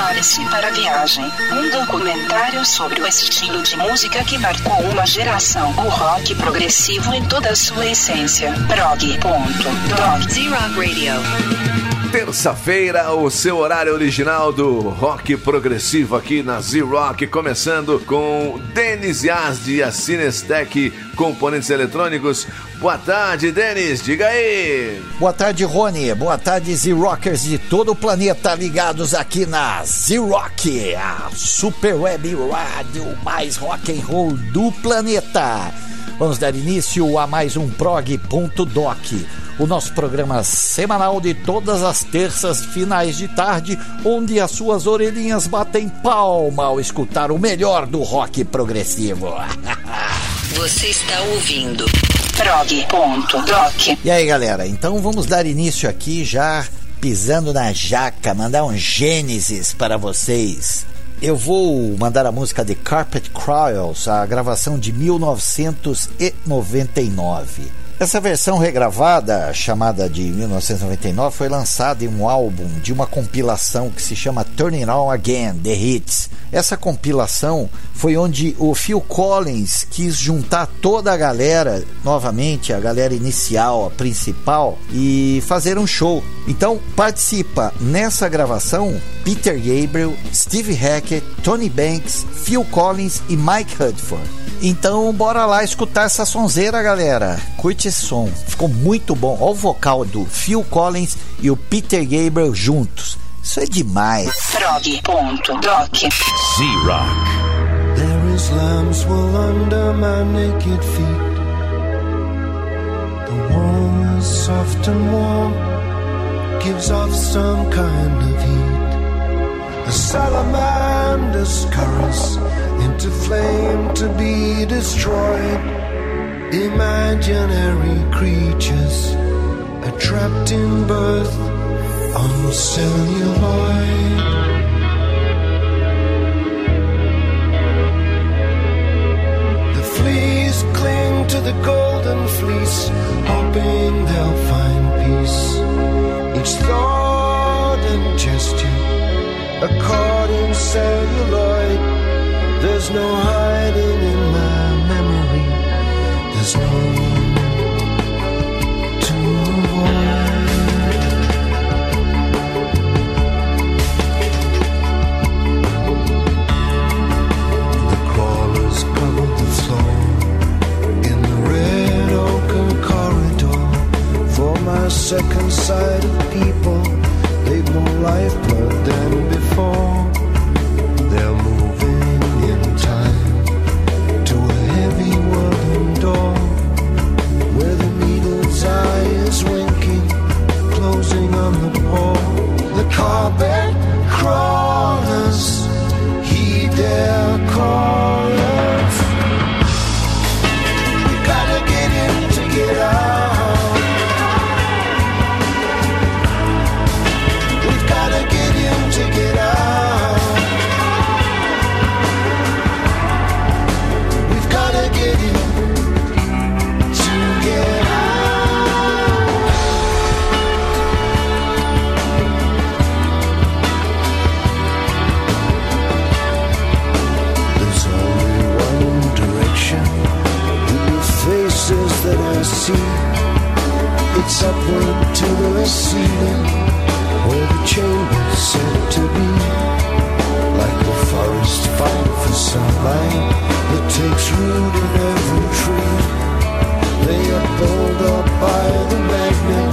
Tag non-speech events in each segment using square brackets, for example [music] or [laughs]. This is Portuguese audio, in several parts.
Prepare-se para a viagem. Um documentário sobre o estilo de música que marcou uma geração. O rock progressivo em toda a sua essência. Prog.dog. Z-Rock Radio. Terça-feira, o seu horário original do rock progressivo aqui na Z-Rock, começando com Denis Yazdi e a Cinestec Componentes Eletrônicos. Boa tarde, Denis, diga aí. Boa tarde, Rony. Boa tarde, Z-Rockers de todo o planeta ligados aqui na Z-Rock, a super web rádio mais rock and roll do planeta. Vamos dar início a mais um prog.doc o nosso programa semanal de todas as terças finais de tarde, onde as suas orelhinhas batem palma ao escutar o melhor do rock progressivo. [laughs] Você está ouvindo prog.doc. E aí, galera? Então vamos dar início aqui já pisando na jaca, mandar um Gênesis para vocês. Eu vou mandar a música de Carpet Crawls, a gravação de 1999. Essa versão regravada, chamada de 1999, foi lançada em um álbum de uma compilação que se chama Turning On Again, The Hits. Essa compilação foi onde o Phil Collins quis juntar toda a galera, novamente, a galera inicial, a principal, e fazer um show. Então, participa nessa gravação Peter Gabriel, Steve Hackett, Tony Banks, Phil Collins e Mike Hudford. Então, bora lá escutar essa sonzeira, galera. Curte esse som. Ficou muito bom. Olha o vocal do Phil Collins e o Peter Gabriel juntos. Isso é demais. Prog.doc. Z-Rock. There is lambs wool under my naked feet. The wool is soft and warm, gives off some kind of heat. The salamander's currents into flame to be destroyed. Imaginary creatures are trapped in birth on celluloid. The fleas cling to the golden fleece, hoping they'll find peace. Each thought and gesture, a caught in celluloid. There's no hiding in my memory. There's no one to avoid. The the floor in the red corridor. For my second sight of people, they've more lifeblood than before. They're moving door where the needle's eye is winking, closing on the pore. The carpet crawlers upward to the ceiling where the chamber's said to be. Like the forest fight for sunlight that takes root in every tree. They are pulled up by the magnet,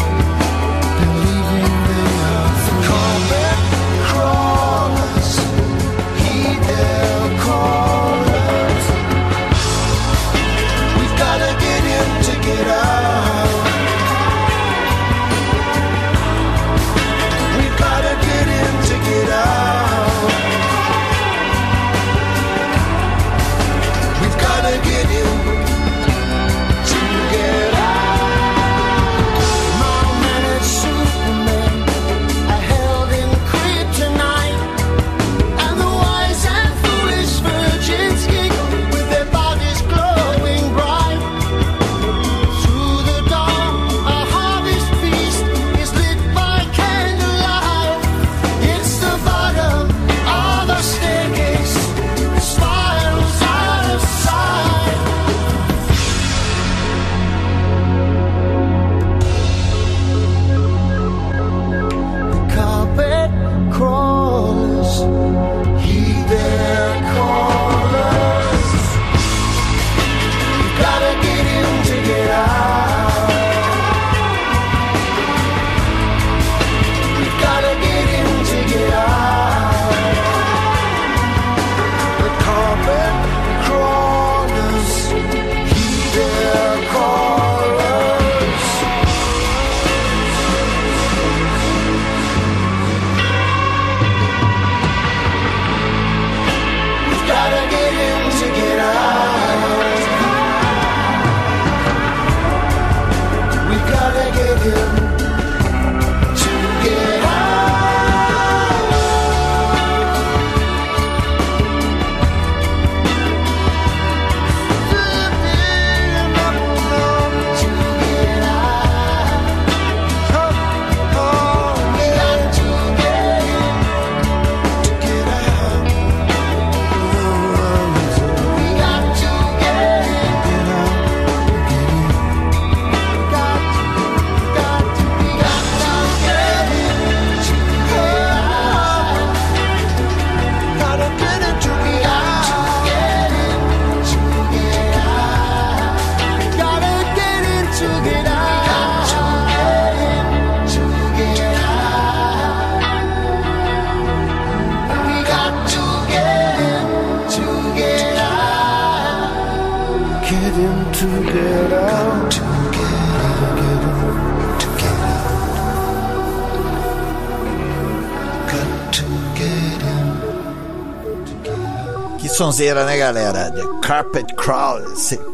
sonzeira, né, galera? The Carpet Crawl.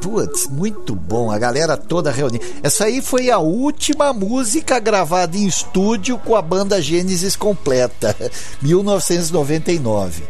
Putz, muito bom. A galera toda reunida. Essa aí foi a última música gravada em estúdio com a banda Gênesis completa. [laughs] 1999.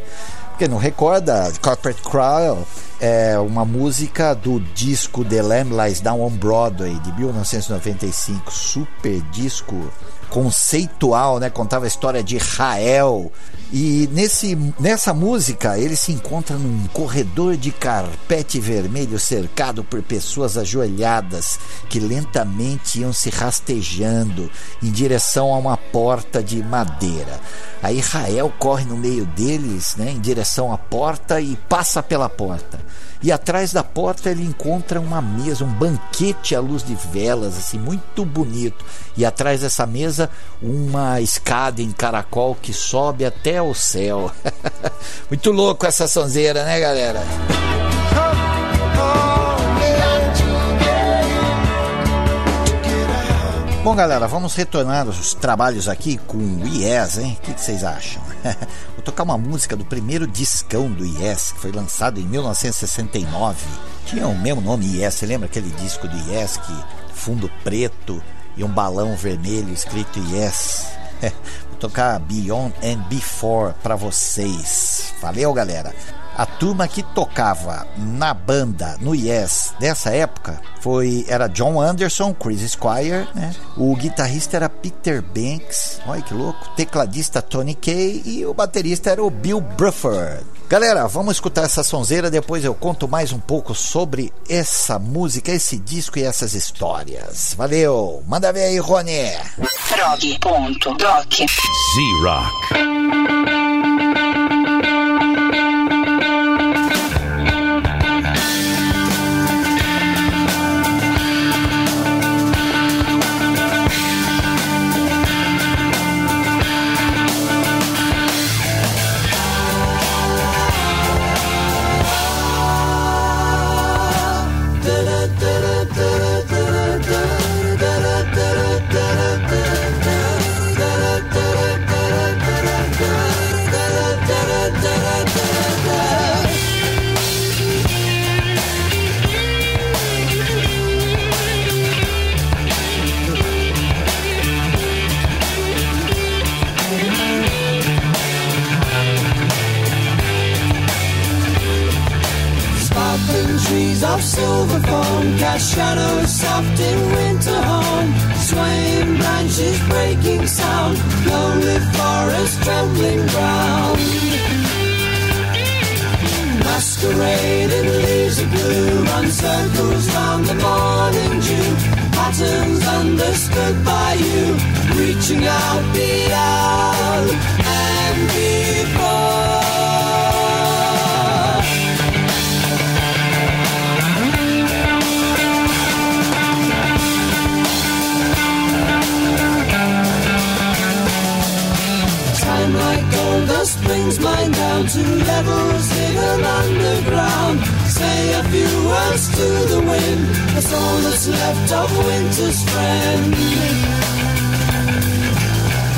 Quem não recorda, Carpet Crawl é uma música do disco The Lamb Lies Down on Broadway de 1995. Super disco conceitual, né? Contava a história de Rael. E nesse, nessa música ele se encontra num corredor de carpete vermelho cercado por pessoas ajoelhadas que lentamente iam se rastejando em direção a uma porta de madeira. Aí Rael corre no meio deles, né, em direção à porta e passa pela porta. E atrás da porta ele encontra uma mesa, um banquete à luz de velas, assim, muito bonito. E atrás dessa mesa, uma escada em caracol que sobe até o céu. [laughs] muito louco essa sonzeira, né, galera? Bom, galera, vamos retornar os trabalhos aqui com o Yes, hein? O que, vocês acham? [laughs] Vou tocar uma música do primeiro discão do Yes, que foi lançado em 1969. Tinha o mesmo nome Yes, você lembra aquele disco do Yes que fundo preto e um balão vermelho escrito Yes? [laughs] Vou tocar Beyond and Before pra vocês. Valeu, galera! A turma que tocava na banda, no Yes, dessa época, foi era John Anderson, Chris Squire, né? O guitarrista era Peter Banks, olha que louco. Tecladista Tony Kay e o baterista era o Bill Bruford. Galera, vamos escutar essa sonzeira, depois eu conto mais um pouco sobre essa música, esse disco e essas histórias. Valeu! Manda ver aí, Rony! Prog.doc. Z-Rock. Left of winter's friend.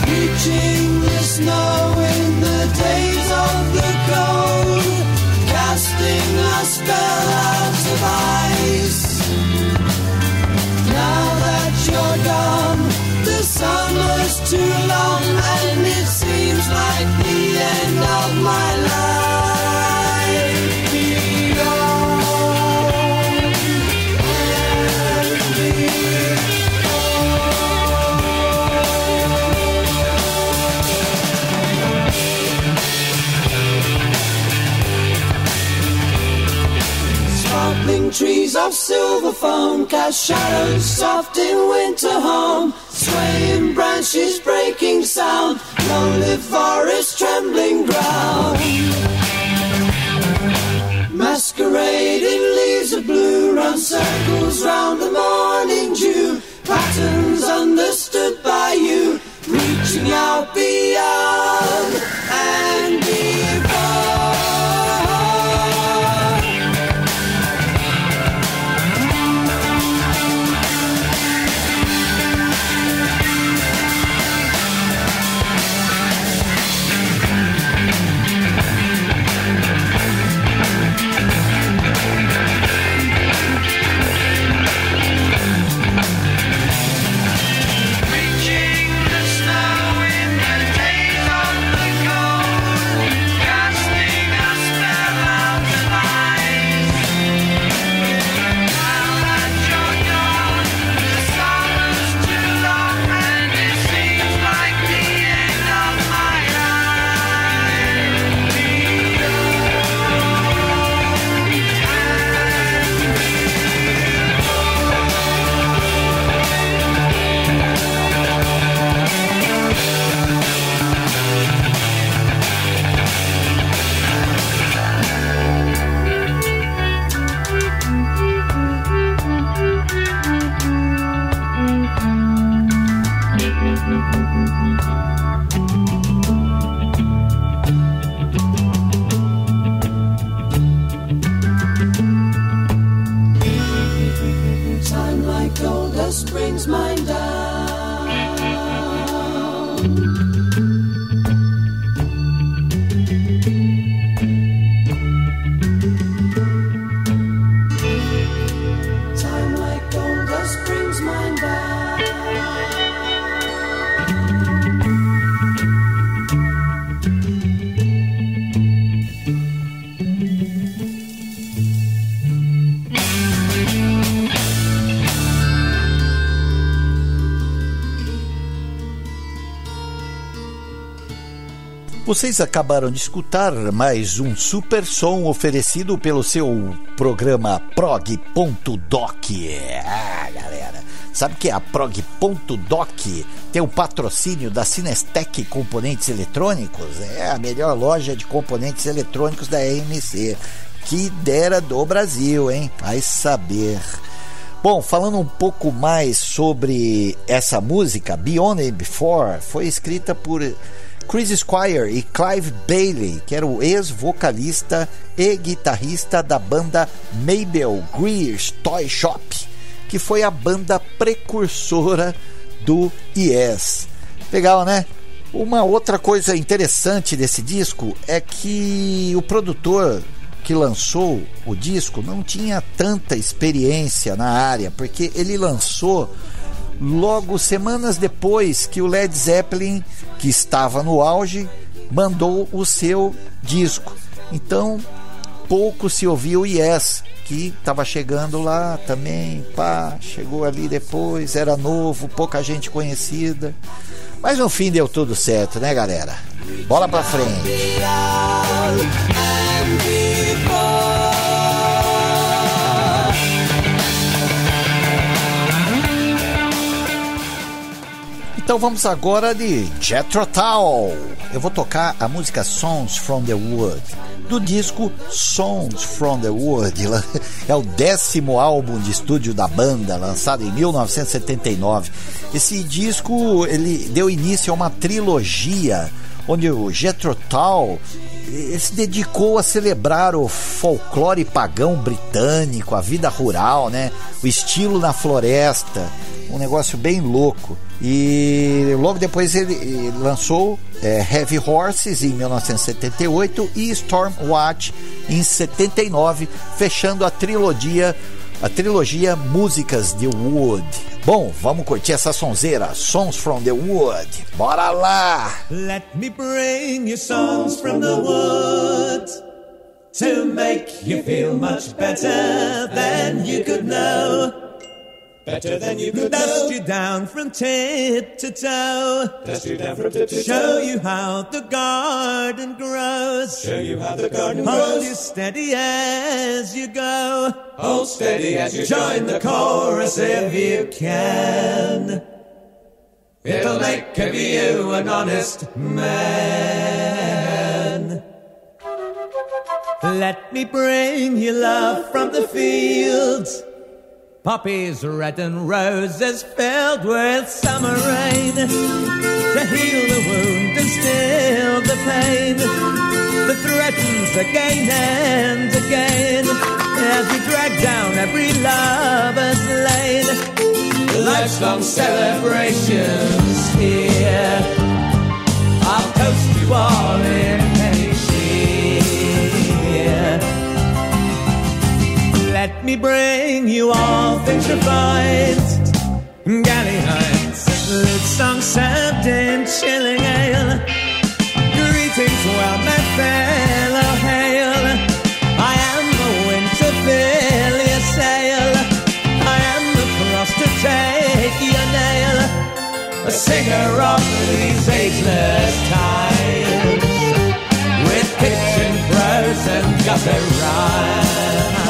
Reaching silver foam cast shadows soft in winter home. Swaying branches breaking sound, lonely forest trembling ground. Masquerading leaves of blue run circles round the morning dew. Patterns understood by you, reaching out beyond Vocês acabaram de escutar mais um super som oferecido pelo seu programa prog.doc. Ah, galera, sabe que a prog.doc tem o patrocínio da Cinestec Componentes Eletrônicos? É a melhor loja de componentes eletrônicos da EMC. Que dera do Brasil, hein? Vai saber. Bom, falando um pouco mais sobre essa música, Beyond and Before, foi escrita por Chris Squire e Clive Bailey, que era o ex-vocalista e guitarrista da banda Mabel Greer's Toy Shop, que foi a banda precursora do Yes. Legal, né? Uma outra coisa interessante desse disco é que o produtor que lançou o disco não tinha tanta experiência na área, porque ele lançou logo semanas depois que o Led Zeppelin, que estava no auge, mandou o seu disco. Então, pouco se ouviu o Yes, que estava chegando lá também, pá, chegou ali depois, era novo, pouca gente conhecida. Mas no fim deu tudo certo, né, galera? Bola pra frente. Então vamos agora de Jethro Tull. Eu vou tocar a música Songs from the Wood do disco Songs from the Wood. [laughs] É o décimo álbum de estúdio da banda, lançado em 1979. Esse disco ele deu início a uma trilogia onde o Jethro Tull ele se dedicou a celebrar o folclore pagão britânico, a vida rural, né? O estilo na floresta, um negócio bem louco. E logo depois ele, lançou é, Heavy Horses em 1978 e Stormwatch em 79, fechando a trilogia a trilogia Músicas de Wood. Bom, vamos curtir essa sonzeira, Songs from the Wood. Bora lá! Let me bring you songs from the woods to make you feel much better than you could know. Better than you could Dust you down from tip to toe. Dust you down from tip to toe. Show you how the garden grows. Show you how the garden Hold grows. Hold you steady as you go. Hold steady as you join the chorus if you can. It'll make of you an honest man. Let me bring you love from the fields. Poppies red and roses filled with summer rain to heal the wound and still the pain that threatens again and again as we drag down every lover's lane. Life's long celebrations here. I'll toast you all in me bring you all things refined. Galley Heights, served in chilling ale. Greetings, well met fellow hail. I am the wind to fill your sail. I am the cross to take your nail. A singer of these ageless times. With kitchen prose and gutter rhymes.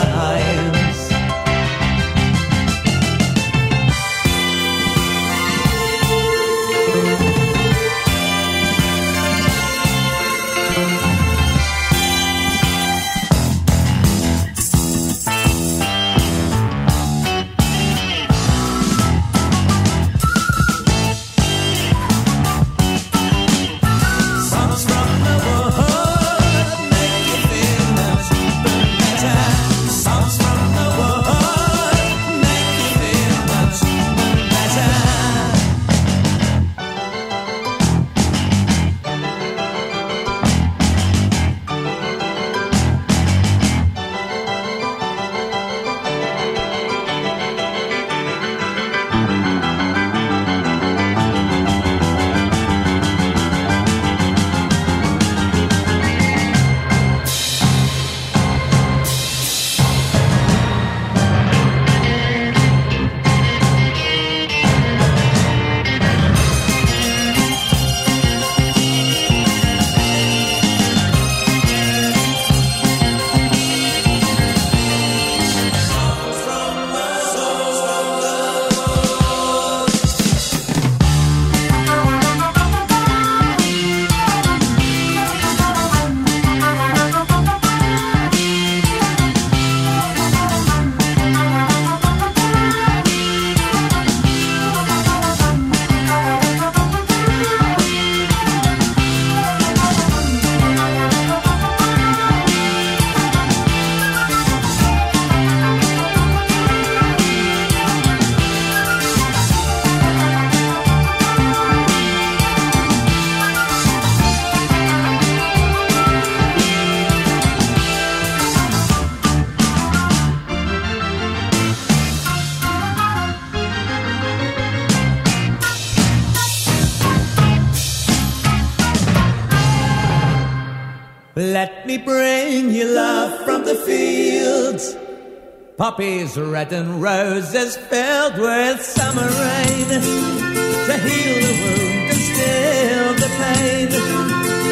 Poppies red and roses filled with summer rain to heal the wound and still the pain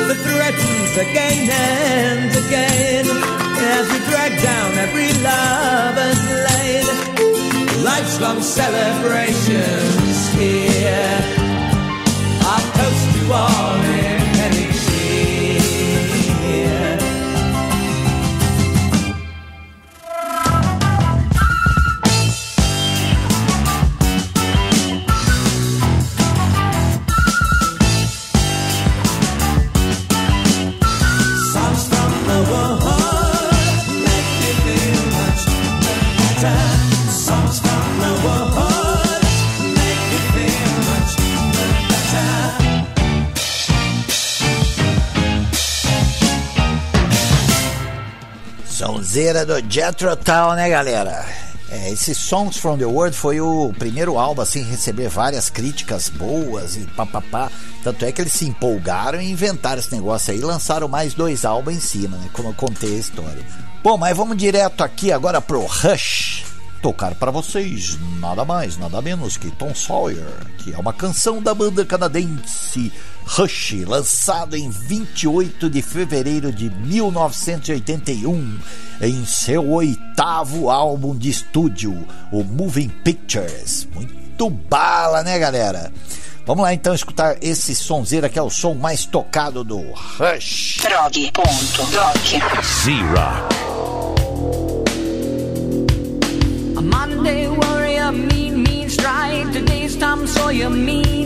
that threatens again and again as we drag down every lover's lane. Life's long celebrations here. I'll toast you all Sonzeira do Jethro Tull, né, galera? É, esse Songs from the World foi o primeiro álbum assim, receber várias críticas boas e papapá. Tanto é que eles se empolgaram e inventaram esse negócio aí e lançaram mais dois álbuns em cima, né? Como eu contei a história. Bom, mas vamos direto aqui agora pro Rush. Tocar para vocês nada mais, nada menos que Tom Sawyer, que é uma canção da banda canadense Rush, lançado em 28 de fevereiro de 1981, em seu oitavo álbum de estúdio, o Moving Pictures. Muito bala, né, galera? Vamos lá então escutar esse sonzeira que é o som mais tocado do Rush. Prog.doc. Z-Rock. A Monday warrior, mean, mean stride. Today's Tom Sawyer, mean, mean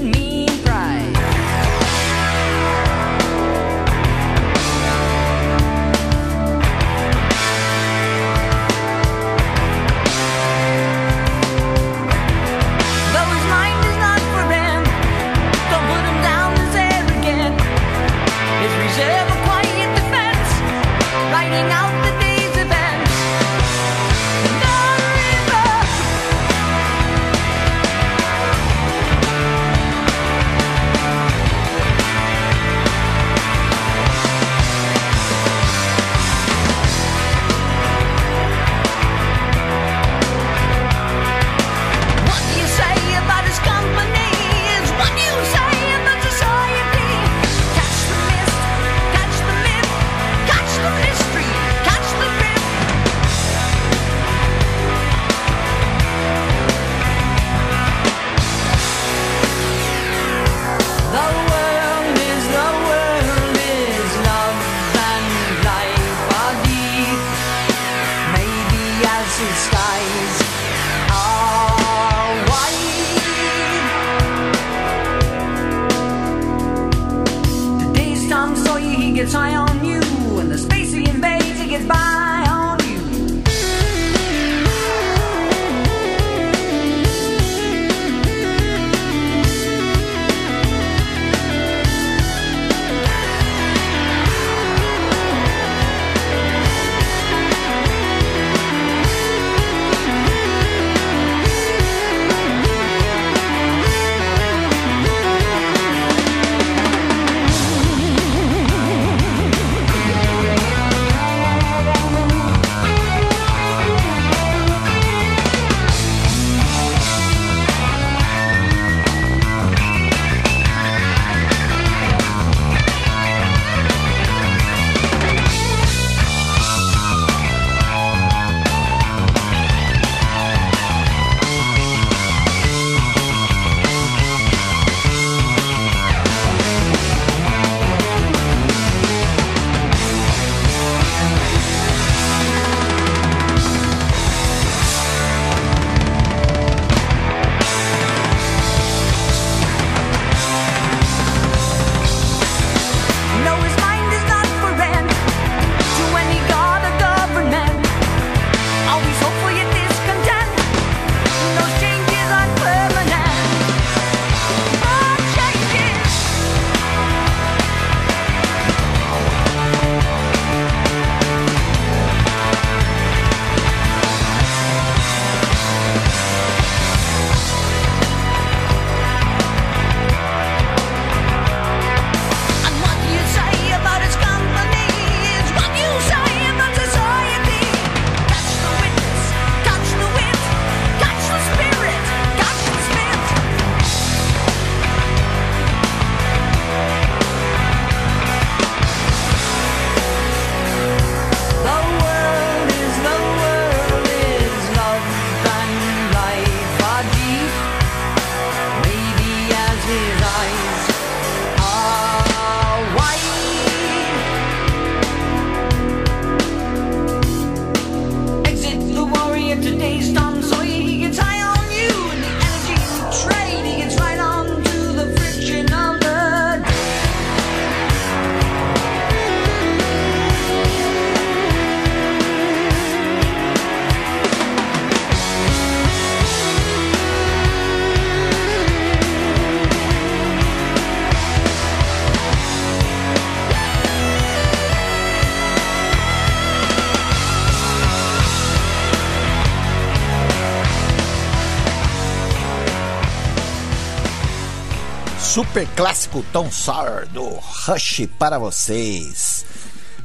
super clássico Tom Sawyer do Rush para vocês.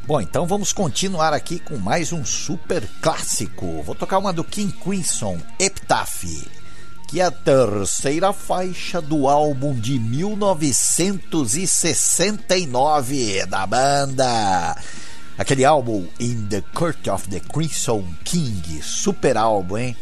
Bom, então vamos continuar aqui com mais um super clássico. Vou tocar uma do King Crimson, Epitaph, que é a terceira faixa do álbum de 1969 da banda. Aquele álbum In the Court of the Crimson King, super álbum, hein?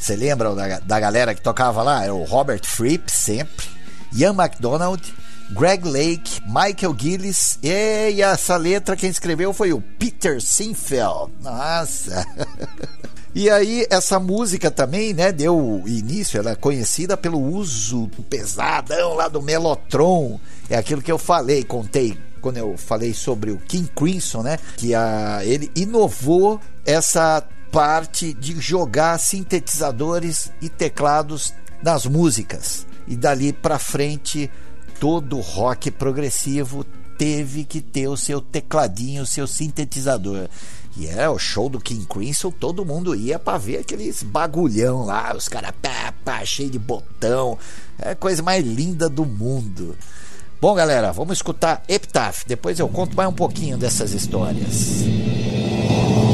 Você lembra da, da galera que tocava lá? Era o Robert Fripp, sempre, Ian MacDonald, Greg Lake, Michael Gillis e essa letra quem escreveu foi o Peter Sinfeld. Nossa! [laughs] E aí essa música também, né, deu início, ela é conhecida pelo uso pesadão lá do Melotron. É aquilo que eu falei, contei quando eu falei sobre o King Crimson, né, que a, ele inovou essa parte de jogar sintetizadores e teclados nas músicas. E dali para frente todo rock progressivo teve que ter o seu tecladinho, o seu sintetizador. E é o show do King Crimson, todo mundo ia para ver aqueles bagulhão lá, os caras pá, pá, cheio de botão. É a coisa mais linda do mundo. Bom, galera, vamos escutar Epitaph. Depois eu conto mais um pouquinho dessas histórias. The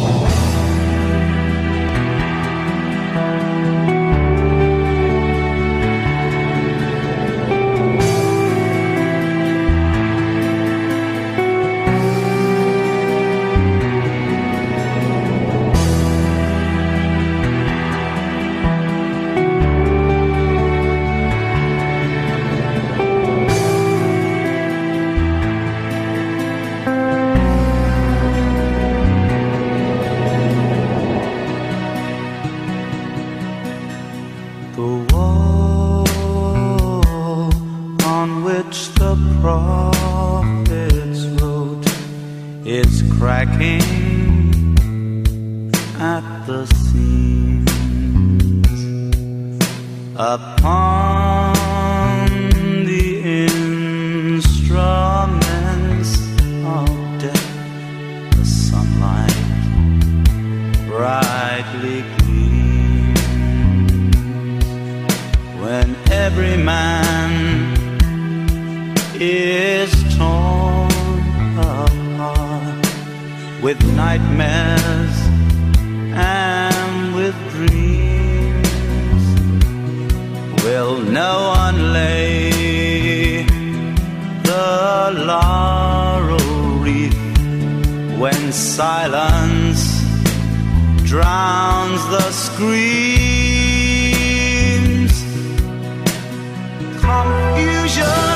is cracking at the seams upon the instruments of death. The sunlight brightly gleams when every man is with nightmares and with dreams. Will no one lay the laurel wreath when silence drowns the screams? Confusion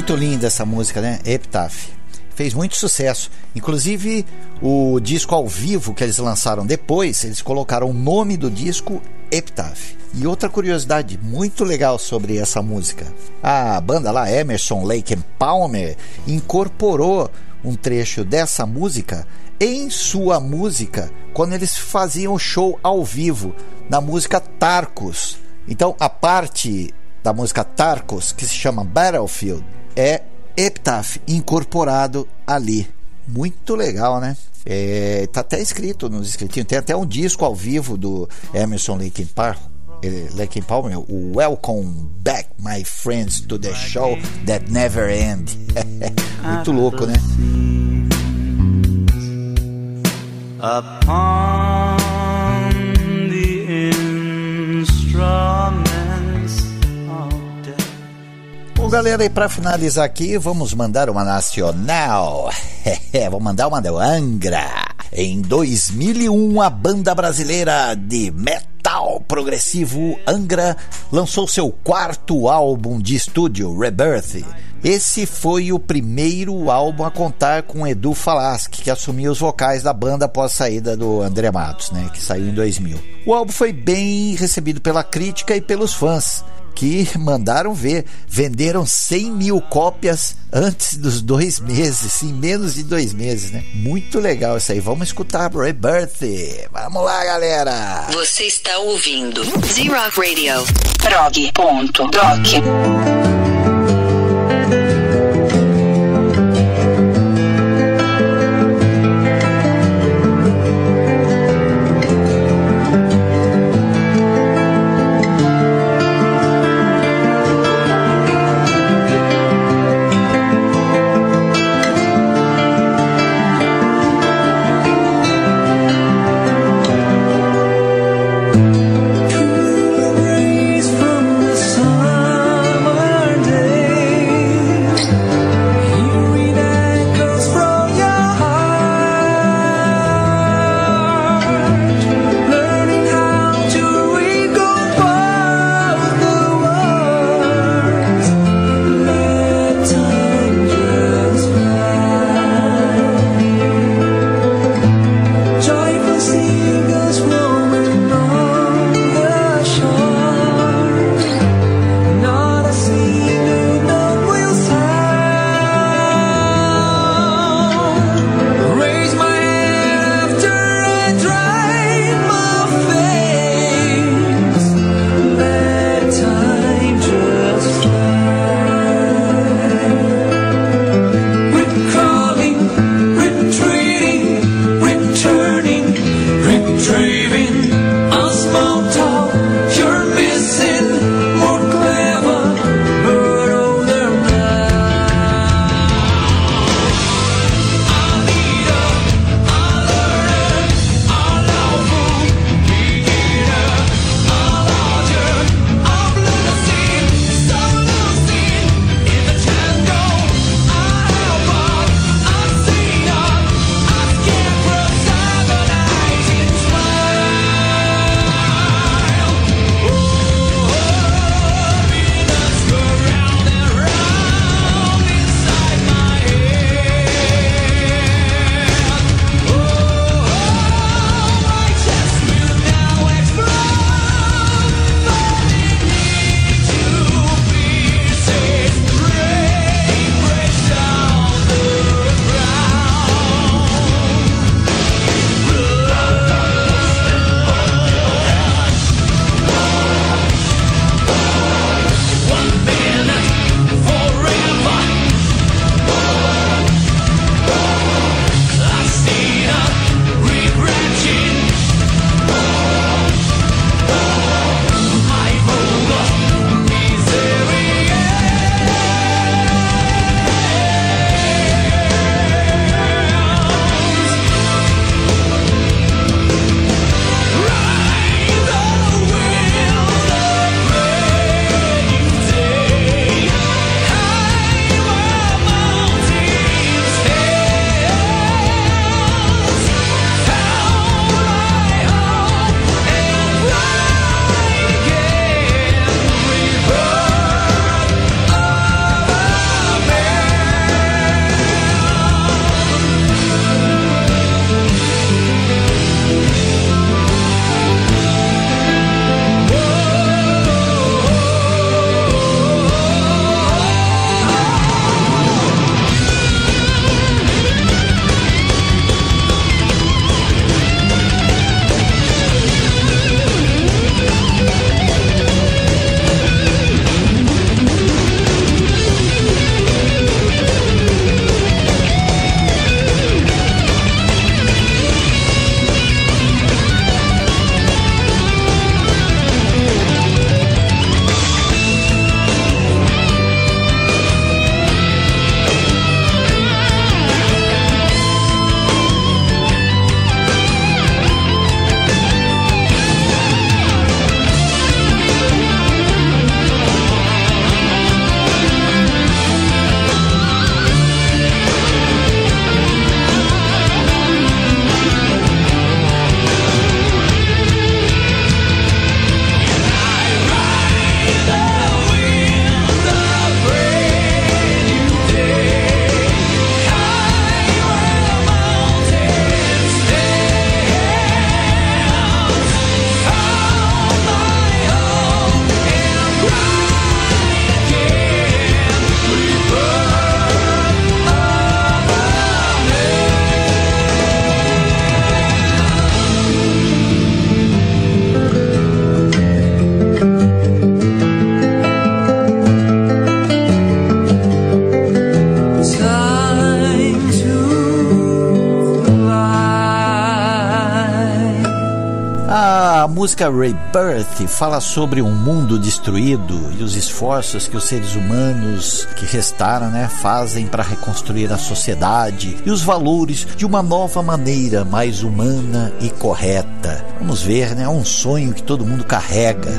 Muito linda essa música, né? Epitaph. Fez muito sucesso. Inclusive, o disco ao vivo que eles lançaram depois, eles colocaram o nome do disco Epitaph. E outra curiosidade muito legal sobre essa música: a banda lá, Emerson, Lake and Palmer, incorporou um trecho dessa música em sua música quando eles faziam show ao vivo na música Tarcos. Então, a parte da música Tarcos, que se chama Battlefield, é Epitaph incorporado ali. Muito legal, né? É, tá até escrito nos escritinhos. Tem até um disco ao vivo do Emerson Lake Palmer. Lake Palmer, o Welcome Back, My Friends, to the Show That Never End. [laughs] Muito louco, né? upon the instruments galera, e para finalizar aqui, vamos mandar uma nacional. [laughs] vamos mandar uma do Angra. Em 2001, a banda brasileira de metal progressivo Angra lançou seu quarto álbum de estúdio, Rebirth. Esse foi o primeiro álbum a contar com Edu Falaschi, que assumiu os vocais da banda após a saída do André Matos, né, que saiu em 2000. O álbum foi bem recebido pela crítica e pelos fãs que mandaram ver. Venderam 100 mil cópias antes dos dois meses, em menos de dois meses, né? Muito legal isso aí. Vamos escutar Rebirth. Vamos lá, galera! Você está ouvindo Z-Rock Radio. prog.doc. música Rebirth fala sobre um mundo destruído e os esforços que os seres humanos que restaram né, fazem para reconstruir a sociedade e os valores de uma nova maneira mais humana e correta. Vamos ver, né? É um sonho que todo mundo carrega.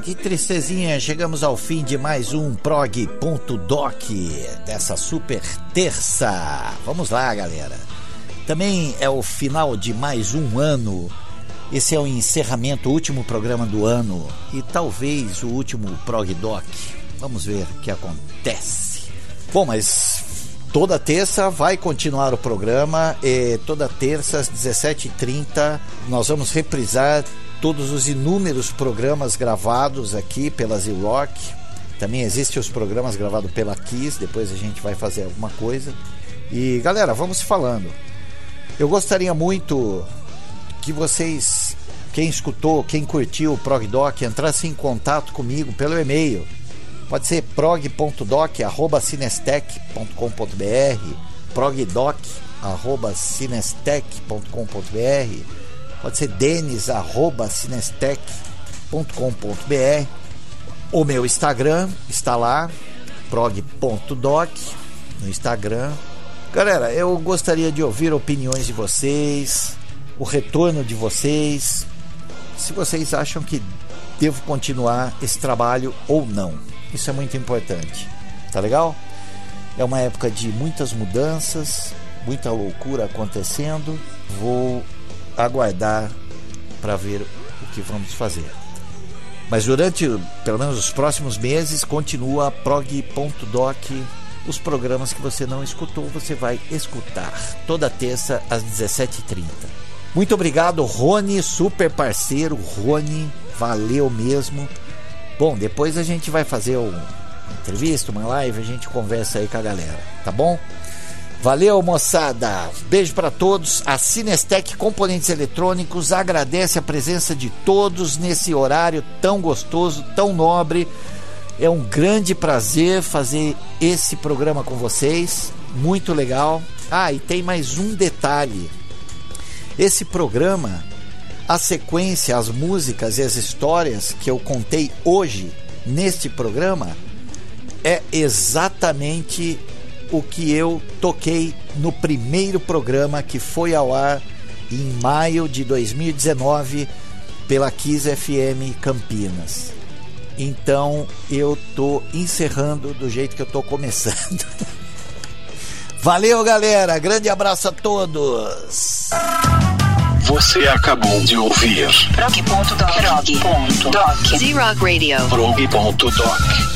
Que tristezinha, chegamos ao fim de mais um prog.doc dessa super terça. Vamos lá, galera. Também é o final de mais um ano. Esse é o encerramento, o último programa do ano e talvez o último prog.doc. Vamos ver o que acontece. Bom, mas toda terça vai continuar o programa e toda terça às 17h30 nós vamos reprisar todos os inúmeros programas gravados aqui pela Z-Rock. Também existem os programas gravados pela Kiss, depois a gente vai fazer alguma coisa. E galera, vamos falando. Eu gostaria muito que vocês, quem escutou, quem curtiu o ProgDoc, entrasse em contato comigo pelo e-mail. Pode ser prog.doc.cinestec.com.br, progdoc.cinestec.com.br, pode ser denis.cinestec.com.br. O meu Instagram está lá, prog.doc no Instagram. Galera, eu gostaria de ouvir opiniões de vocês, o retorno de vocês, se vocês acham que devo continuar esse trabalho ou não. Isso é muito importante. Tá legal? É uma época de muitas mudanças, muita loucura acontecendo. Vou aguardar para ver o que vamos fazer. Mas durante pelo menos os próximos meses continua prog.doc. Os programas que você não escutou, você vai escutar toda terça às 17h30. Muito obrigado, Rony, super parceiro, Rony, valeu mesmo. Bom, depois a gente vai fazer um- uma entrevista, uma live, a gente conversa aí com a galera, tá bom? Valeu, moçada. Beijo para todos. A Cinestec Componentes Eletrônicos agradece a presença de todos nesse horário tão gostoso, tão nobre. É um grande prazer fazer esse programa com vocês. Muito legal. Ah, e tem mais um detalhe. Esse programa, a sequência, as músicas e as histórias que eu contei hoje neste programa é exatamente o que eu toquei no primeiro programa que foi ao ar em maio de 2019 pela Kiss FM Campinas. Então eu tô encerrando do jeito que eu tô começando. [laughs] Valeu, galera. Grande abraço a todos. Você acabou de ouvir Prog.doc. Z-Rock Radio. prog.doc.